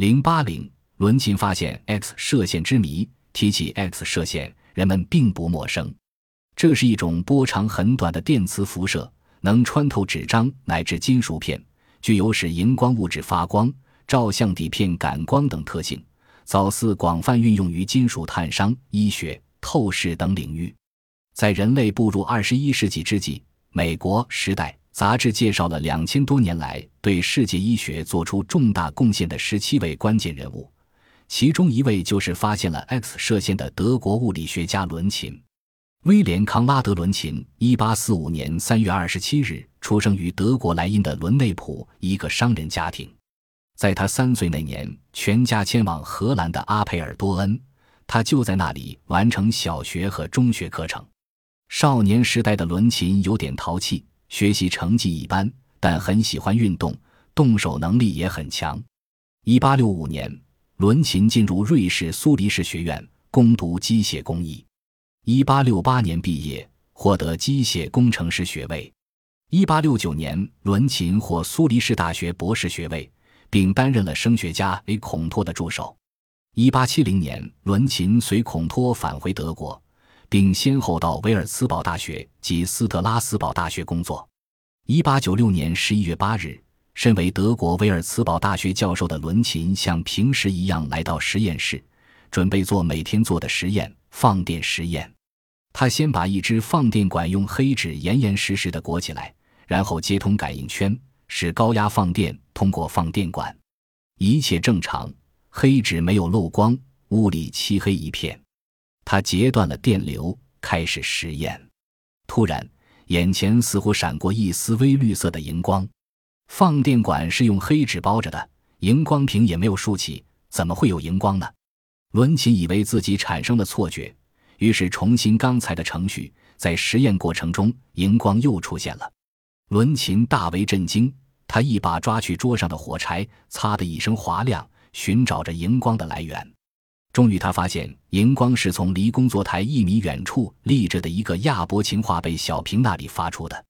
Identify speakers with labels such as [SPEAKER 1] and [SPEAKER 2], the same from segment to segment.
[SPEAKER 1] 零八零，伦琴发现 X 射线之谜。提起 X 射线，人们并不陌生。这是一种波长很短的电磁辐射，能穿透纸张乃至金属片，具有使荧光物质发光、照相底片感光等特性。早似广泛运用于金属探伤、医学、透视等领域。在人类步入二十一世纪之际，美国《时代》杂志介绍了两千多年来对世界医学做出重大贡献的十七位关键人物，其中一位就是发现了 X 射线的德国物理学家伦琴。威廉·康拉德·伦琴，一八四五年三月二十七日出生于德国莱茵的伦内普一个商人家庭。在他三岁那年，全家迁往荷兰的阿佩尔多恩，他就在那里完成小学和中学课程。少年时代的伦琴有点淘气，学习成绩一般，但很喜欢运动，动手能力也很强。一八六五年，伦琴进入瑞士苏黎世学院攻读机械工艺。一八六八年毕业，获得机械工程师学位。一八六九年，伦琴获苏黎世大学博士学位。并担任了声学家 A 孔托的助手。一八七零年，伦琴随孔托返回德国，并先后到维尔茨堡大学及斯特拉斯堡大学工作。一八九六年十一月八日，身为德国维尔茨堡大学教授的伦琴像平时一样来到实验室，准备做每天做的实验——放电实验。他先把一支放电管用黑纸严严实实的裹起来，然后接通感应圈。使高压放电通过放电管，一切正常，黑纸没有漏光，屋里漆黑一片。他截断了电流，开始实验。突然，眼前似乎闪过一丝微绿色的荧光。放电管是用黑纸包着的，荧光屏也没有竖起，怎么会有荧光呢？伦琴以为自己产生了错觉，于是重新刚才的程序。在实验过程中，荧光又出现了。伦琴大为震惊。他一把抓去桌上的火柴，擦的一声划亮，寻找着荧光的来源。终于，他发现荧光是从离工作台一米远处立着的一个亚铂氰化钡小瓶那里发出的。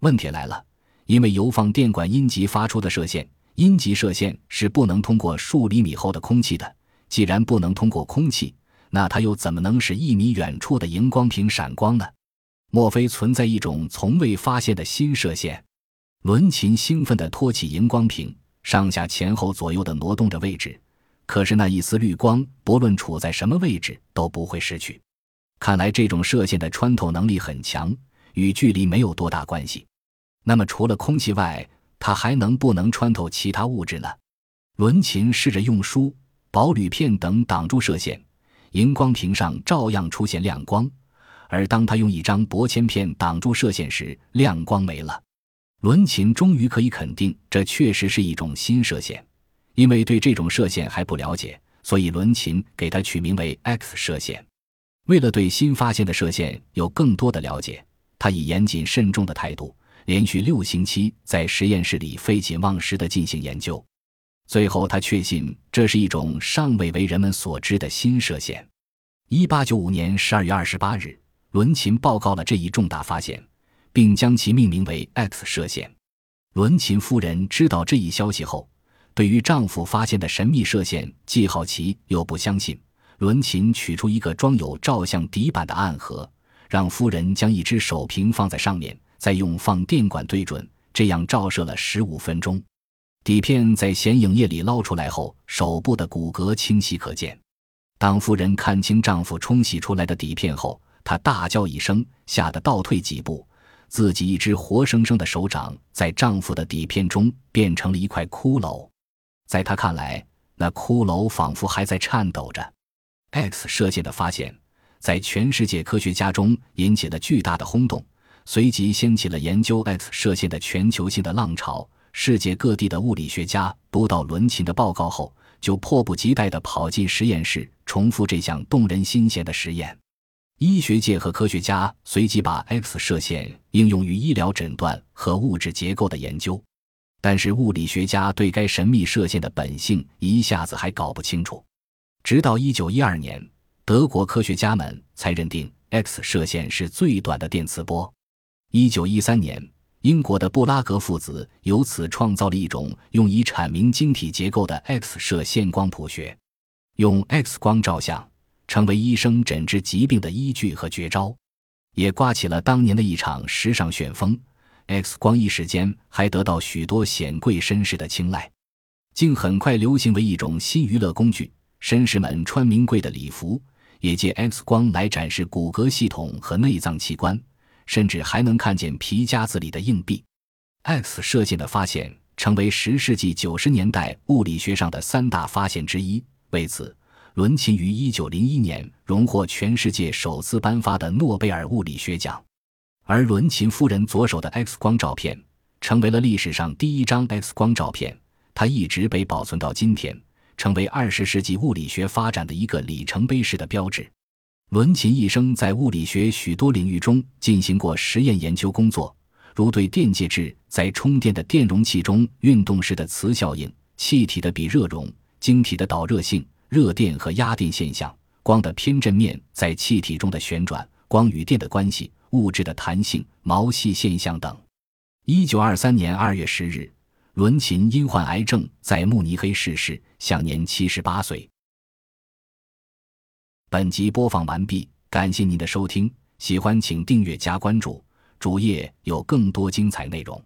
[SPEAKER 1] 问题来了，因为由放电管阴极发出的射线，阴极射线是不能通过数厘米厚的空气的。既然不能通过空气，那它又怎么能使一米远处的荧光屏闪光呢？莫非存在一种从未发现的新射线？伦琴兴奋地托起荧光屏，上下前后左右地挪动着位置。可是那一丝绿光，不论处在什么位置都不会失去。看来这种射线的穿透能力很强，与距离没有多大关系。那么除了空气外，它还能不能穿透其他物质呢？伦琴试着用书、薄铝片等挡住射线，荧光屏上照样出现亮光。而当他用一张薄铅片挡住射线时，亮光没了。伦琴终于可以肯定，这确实是一种新射线，因为对这种射线还不了解，所以伦琴给它取名为 X 射线。为了对新发现的射线有更多的了解，他以严谨慎重的态度，连续六星期在实验室里废寝忘食地进行研究。最后，他确信这是一种尚未为人们所知的新射线。一八九五年十二月二十八日，伦琴报告了这一重大发现。并将其命名为 X 射线。伦琴夫人知道这一消息后，对于丈夫发现的神秘射线既好奇又不相信。伦琴取出一个装有照相底板的暗盒，让夫人将一只手瓶放在上面，再用放电管对准，这样照射了十五分钟。底片在显影液里捞出来后，手部的骨骼清晰可见。当夫人看清丈夫冲洗出来的底片后，她大叫一声，吓得倒退几步。自己一只活生生的手掌在丈夫的底片中变成了一块骷髅，在他看来，那骷髅仿佛还在颤抖着。X 射线的发现，在全世界科学家中引起了巨大的轰动，随即掀起了研究 X 射线的全球性的浪潮。世界各地的物理学家读到伦琴的报告后，就迫不及待地跑进实验室，重复这项动人心弦的实验。医学界和科学家随即把 X 射线应用于医疗诊断和物质结构的研究，但是物理学家对该神秘射线的本性一下子还搞不清楚。直到1912年，德国科学家们才认定 X 射线是最短的电磁波。1913年，英国的布拉格父子由此创造了一种用以阐明晶体结构的 X 射线光谱学，用 X 光照相成为医生诊治疾病的依据和绝招，也刮起了当年的一场时尚旋风。X 光一时间还得到许多显贵绅士的青睐，竟很快流行为一种新娱乐工具。绅士们穿名贵的礼服，也借 X 光来展示骨骼系统和内脏器官。甚至还能看见皮夹子里的硬币。X 射线的发现成为十世纪九十年代物理学上的三大发现之一。为此，伦琴于一九零一年荣获全世界首次颁发的诺贝尔物理学奖。而伦琴夫人左手的 X 光照片成为了历史上第一张 X 光照片，它一直被保存到今天，成为二十世纪物理学发展的一个里程碑式的标志。伦琴一生在物理学许多领域中进行过实验研究工作，如对电介质在充电的电容器中运动时的磁效应、气体的比热容、晶体的导热性、热电和压电现象、光的偏振面在气体中的旋转、光与电的关系、物质的弹性、毛细现象等。一九二三年二月十日，伦琴因患癌症在慕尼黑逝世，享年七十八岁。本集播放完毕，感谢您的收听，喜欢请订阅加关注，主页有更多精彩内容。